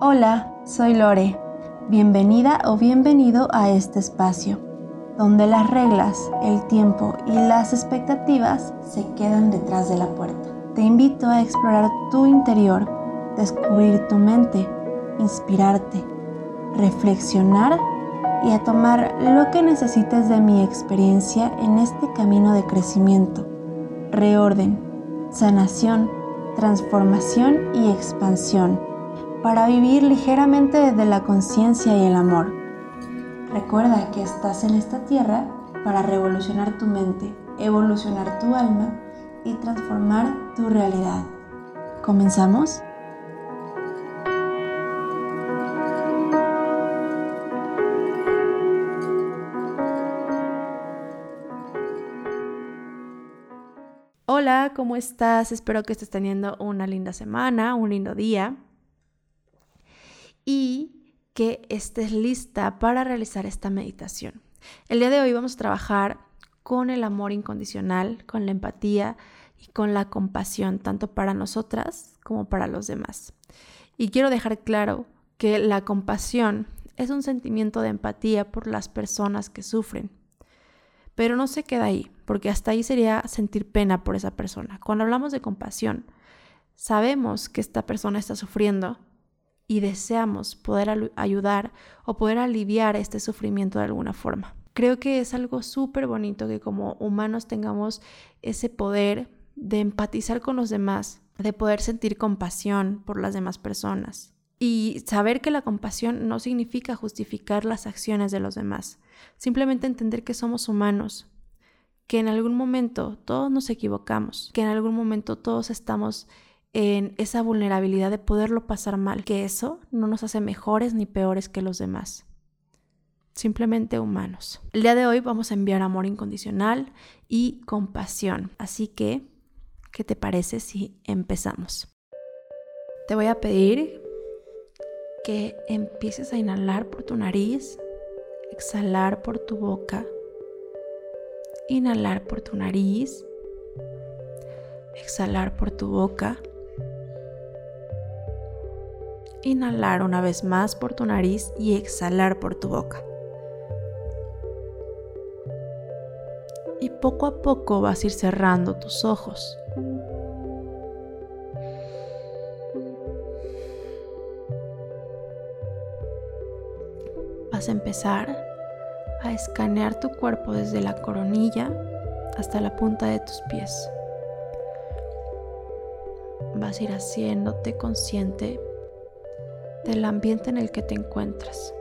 Hola, soy Lore. Bienvenida o bienvenido a este espacio, donde las reglas, el tiempo y las expectativas se quedan detrás de la puerta. Te invito a explorar tu interior, descubrir tu mente, inspirarte, reflexionar y a tomar lo que necesites de mi experiencia en este camino de crecimiento, reorden, sanación, transformación y expansión para vivir ligeramente desde la conciencia y el amor. Recuerda que estás en esta tierra para revolucionar tu mente, evolucionar tu alma y transformar tu realidad. ¿Comenzamos? Hola, ¿cómo estás? Espero que estés teniendo una linda semana, un lindo día y que estés lista para realizar esta meditación. El día de hoy vamos a trabajar con el amor incondicional, con la empatía y con la compasión, tanto para nosotras como para los demás. Y quiero dejar claro que la compasión es un sentimiento de empatía por las personas que sufren. Pero no se queda ahí, porque hasta ahí sería sentir pena por esa persona. Cuando hablamos de compasión, sabemos que esta persona está sufriendo y deseamos poder ayudar o poder aliviar este sufrimiento de alguna forma. Creo que es algo súper bonito que como humanos tengamos ese poder de empatizar con los demás, de poder sentir compasión por las demás personas. Y saber que la compasión no significa justificar las acciones de los demás, simplemente entender que somos humanos, que en algún momento todos nos equivocamos, que en algún momento todos estamos en esa vulnerabilidad de poderlo pasar mal, que eso no nos hace mejores ni peores que los demás. Simplemente humanos. El día de hoy vamos a enviar amor incondicional y compasión. Así que, ¿qué te parece si empezamos? Te voy a pedir que empieces a inhalar por tu nariz, exhalar por tu boca, inhalar por tu nariz, exhalar por tu boca Inhalar una vez más por tu nariz y exhalar por tu boca. Y poco a poco vas a ir cerrando tus ojos. Vas a empezar a escanear tu cuerpo desde la coronilla hasta la punta de tus pies. Vas a ir haciéndote consciente del ambiente en el que te encuentras,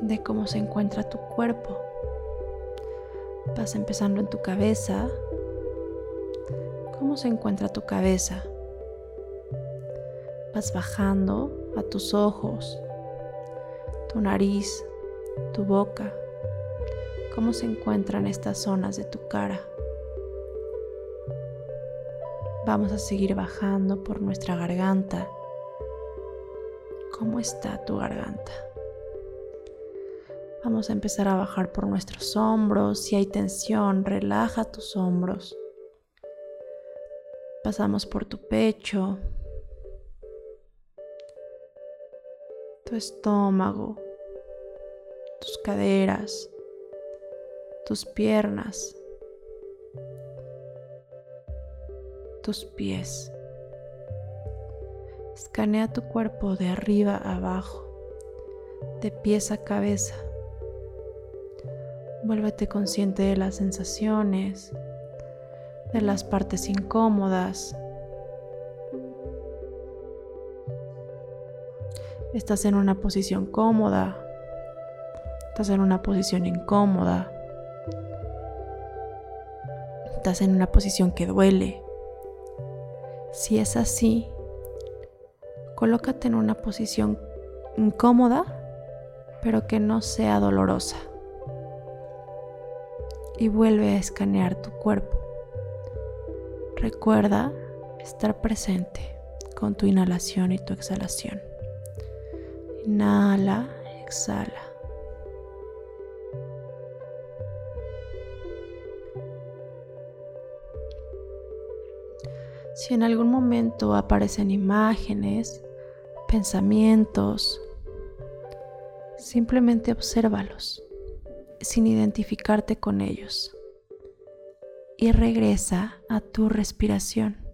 de cómo se encuentra tu cuerpo. Vas empezando en tu cabeza. ¿Cómo se encuentra tu cabeza? Vas bajando a tus ojos, tu nariz, tu boca. ¿Cómo se encuentran estas zonas de tu cara? Vamos a seguir bajando por nuestra garganta. ¿Cómo está tu garganta? Vamos a empezar a bajar por nuestros hombros. Si hay tensión, relaja tus hombros. Pasamos por tu pecho, tu estómago, tus caderas, tus piernas, tus pies. Escanea tu cuerpo de arriba a abajo, de pies a cabeza. Vuélvete consciente de las sensaciones, de las partes incómodas. Estás en una posición cómoda, estás en una posición incómoda, estás en una posición que duele. Si es así, colócate en una posición incómoda, pero que no sea dolorosa. Y vuelve a escanear tu cuerpo. Recuerda estar presente con tu inhalación y tu exhalación. Inhala, exhala. Si en algún momento aparecen imágenes, pensamientos, simplemente obsérvalos sin identificarte con ellos y regresa a tu respiración.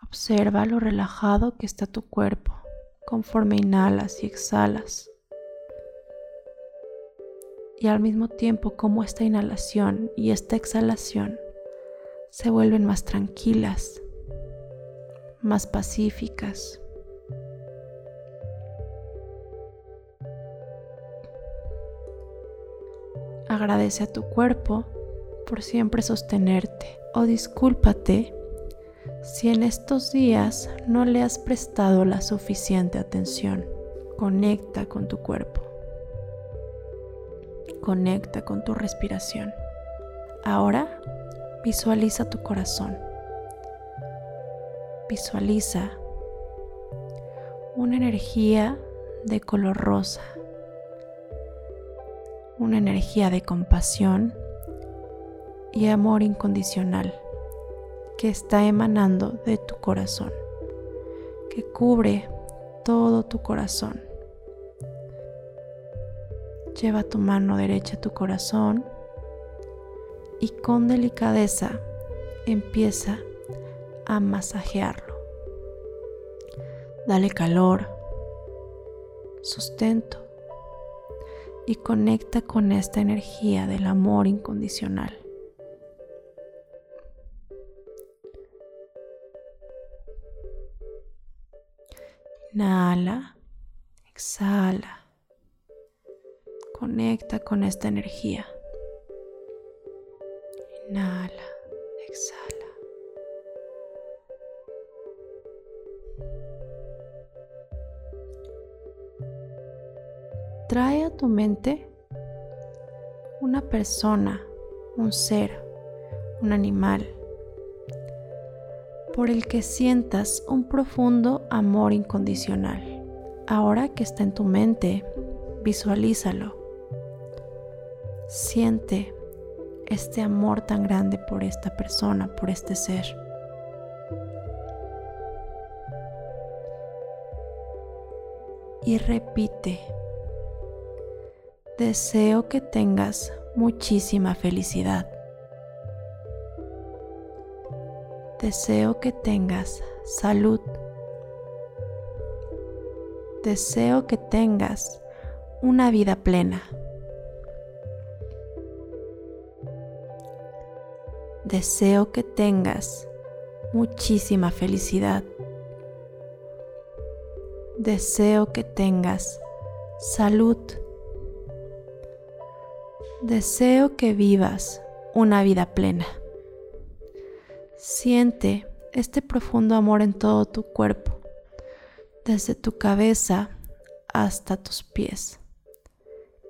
Observa lo relajado que está tu cuerpo conforme inhalas y exhalas. Y al mismo tiempo como esta inhalación y esta exhalación se vuelven más tranquilas, más pacíficas. Agradece a tu cuerpo por siempre sostenerte o discúlpate si en estos días no le has prestado la suficiente atención. Conecta con tu cuerpo. Conecta con tu respiración. Ahora visualiza tu corazón. Visualiza una energía de color rosa una energía de compasión y amor incondicional que está emanando de tu corazón, que cubre todo tu corazón. Lleva tu mano derecha a tu corazón y con delicadeza empieza a masajearlo. Dale calor, sustento y conecta con esta energía del amor incondicional. Inhala, exhala, conecta con esta energía. Inhala, exhala. trae a tu mente una persona, un ser, un animal, por el que sientas un profundo amor incondicional. Ahora que está en tu mente, visualízalo. Siente este amor tan grande por esta persona, por este ser. Y repite Deseo que tengas muchísima felicidad. Deseo que tengas salud. Deseo que tengas una vida plena. Deseo que tengas muchísima felicidad. Deseo que tengas salud. Deseo que vivas una vida plena. Siente este profundo amor en todo tu cuerpo, desde tu cabeza hasta tus pies,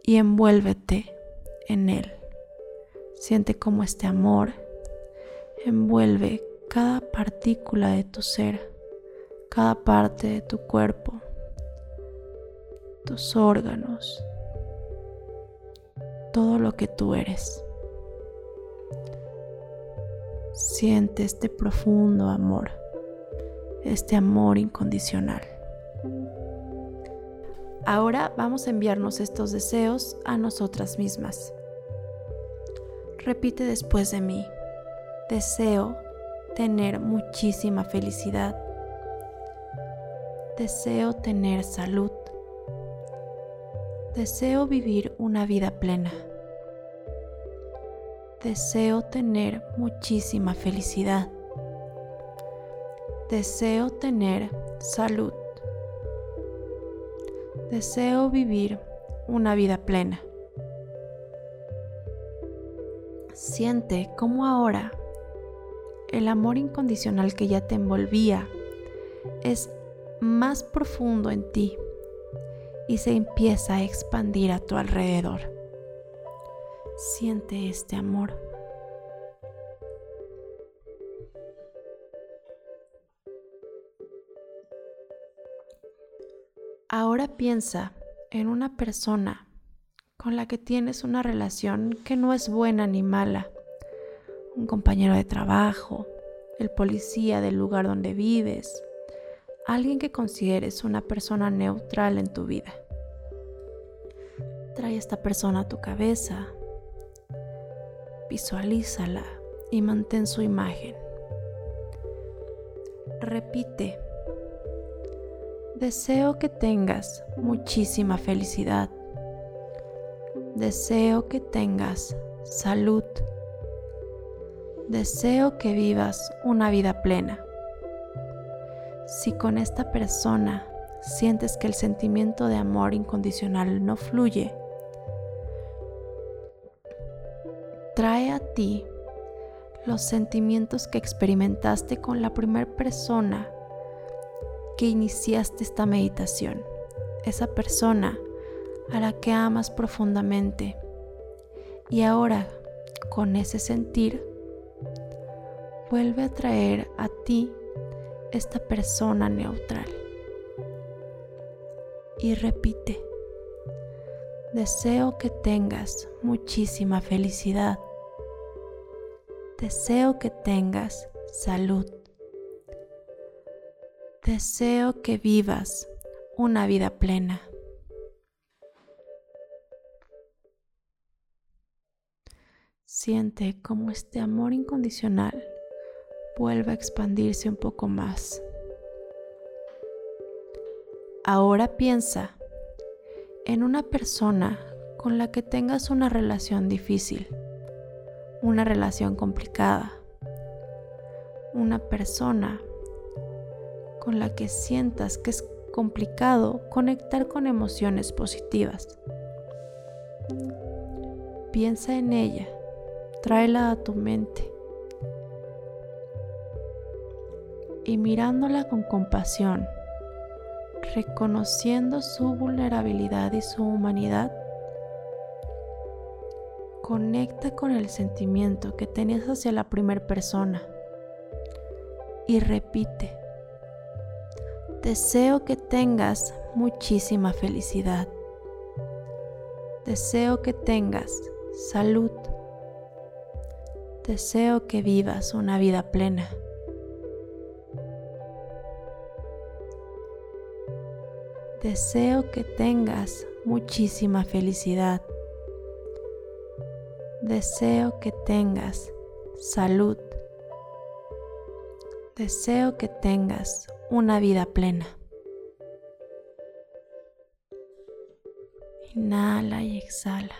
y envuélvete en él. Siente cómo este amor envuelve cada partícula de tu ser, cada parte de tu cuerpo, tus órganos, todo lo que tú eres. Siente este profundo amor, este amor incondicional. Ahora vamos a enviarnos estos deseos a nosotras mismas. Repite después de mí. Deseo tener muchísima felicidad. Deseo tener salud. Deseo vivir una vida plena. Deseo tener muchísima felicidad. Deseo tener salud. Deseo vivir una vida plena. Siente cómo ahora el amor incondicional que ya te envolvía es más profundo en ti y se empieza a expandir a tu alrededor. Siente este amor. Ahora piensa en una persona con la que tienes una relación que no es buena ni mala, un compañero de trabajo, el policía del lugar donde vives, alguien que consideres una persona neutral en tu vida. Trae a esta persona a tu cabeza, visualízala y mantén su imagen. Repite, deseo que tengas muchísima felicidad. Deseo que tengas salud. Deseo que vivas una vida plena. Si con esta persona sientes que el sentimiento de amor incondicional no fluye, trae a ti los sentimientos que experimentaste con la primera persona que iniciaste esta meditación. Esa persona a la que amas profundamente. Y ahora, con ese sentir, vuelve a traer a ti esta persona neutral. Y repite, deseo que tengas muchísima felicidad. Deseo que tengas salud. Deseo que vivas una vida plena. Siente cómo este amor incondicional vuelve a expandirse un poco más. Ahora piensa en una persona con la que tengas una relación difícil, una relación complicada, una persona con la que sientas que es complicado conectar con emociones positivas. Piensa en ella tráela a tu mente y mirándola con compasión, reconociendo su vulnerabilidad y su humanidad, conecta con el sentimiento que tenías hacia la primera persona y repite, deseo que tengas muchísima felicidad, deseo que tengas salud, Deseo que vivas una vida plena. Deseo que tengas muchísima felicidad. Deseo que tengas salud. Deseo que tengas una vida plena. Inhala y exhala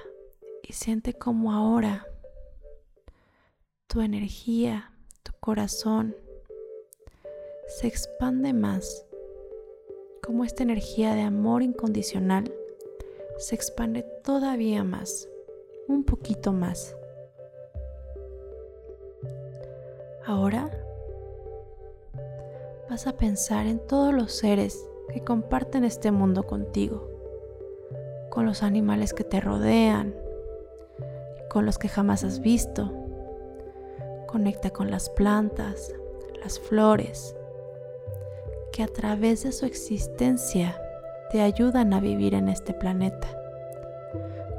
y siente como ahora tu energía, tu corazón se expande más, como esta energía de amor incondicional se expande todavía más, un poquito más. Ahora vas a pensar en todos los seres que comparten este mundo contigo, con los animales que te rodean, con los que jamás has visto Conecta con las plantas, las flores, que a través de su existencia te ayudan a vivir en este planeta.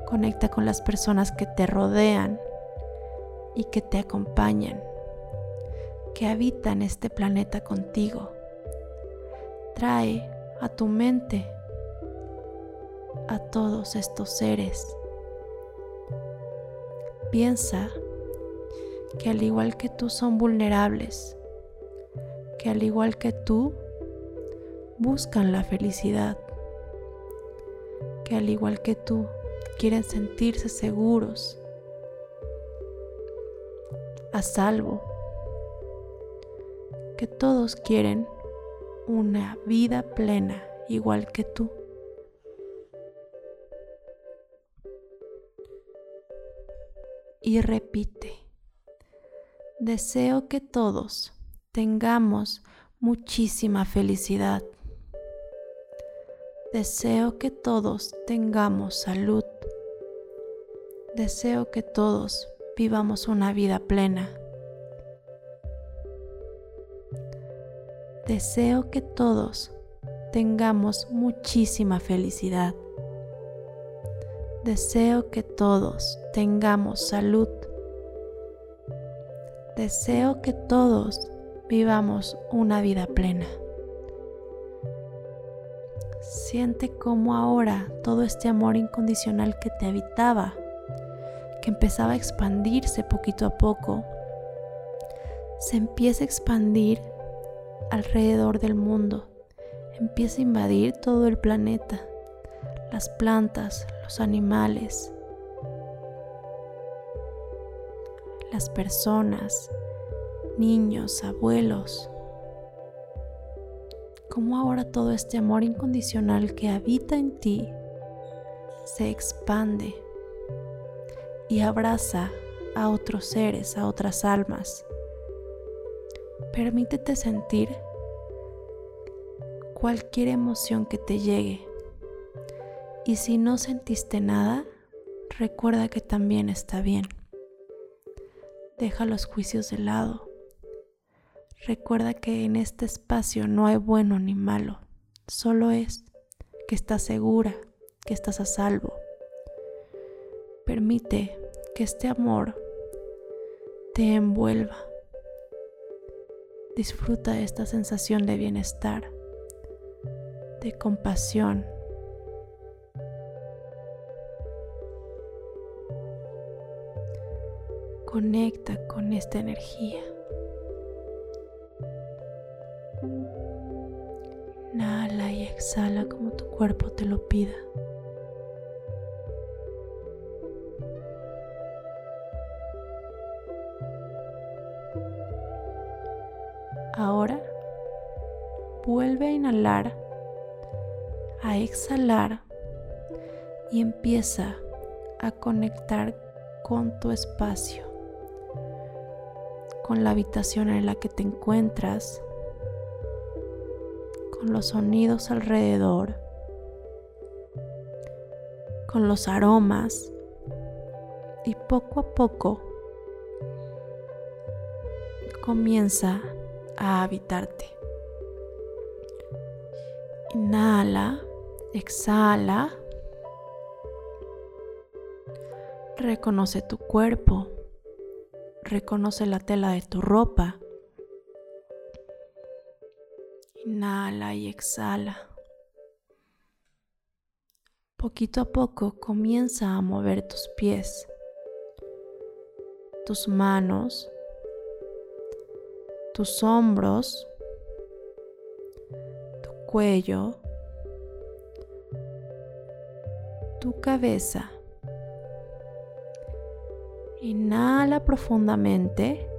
Conecta con las personas que te rodean y que te acompañan, que habitan este planeta contigo. Trae a tu mente a todos estos seres. Piensa que al igual que tú son vulnerables, que al igual que tú buscan la felicidad, que al igual que tú quieren sentirse seguros, a salvo, que todos quieren una vida plena igual que tú. Y repite. Deseo que todos tengamos muchísima felicidad. Deseo que todos tengamos salud. Deseo que todos vivamos una vida plena. Deseo que todos tengamos muchísima felicidad. Deseo que todos tengamos salud deseo que todos vivamos una vida plena. Siente cómo ahora todo este amor incondicional que te habitaba, que empezaba a expandirse poquito a poco, se empieza a expandir alrededor del mundo, empieza a invadir todo el planeta, las plantas, los animales, las personas, niños, abuelos. Cómo ahora todo este amor incondicional que habita en ti se expande y abraza a otros seres, a otras almas. Permítete sentir cualquier emoción que te llegue. Y si no sentiste nada, recuerda que también está bien. Deja los juicios de lado. Recuerda que en este espacio no hay bueno ni malo, solo es que estás segura, que estás a salvo. Permite que este amor te envuelva. Disfruta esta sensación de bienestar, de compasión, Conecta con esta energía. Exhala como tu cuerpo te lo pida. Ahora vuelve a inhalar, a exhalar y empieza a conectar con tu espacio con la habitación en la que te encuentras, con los sonidos alrededor, con los aromas y poco a poco comienza a habitarte. Inhala, exhala, reconoce tu cuerpo. Reconoce la tela de tu ropa. Inhala y exhala. Poquito a poco comienza a mover tus pies, tus manos, tus hombros, tu cuello, tu cabeza Inhala profundamente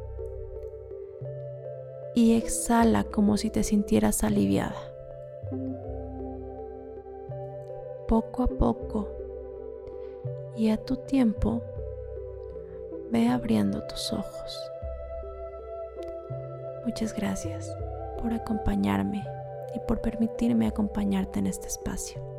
y exhala como si te sintieras aliviada. Poco a poco y a tu tiempo ve abriendo tus ojos. Muchas gracias por acompañarme y por permitirme acompañarte en este espacio.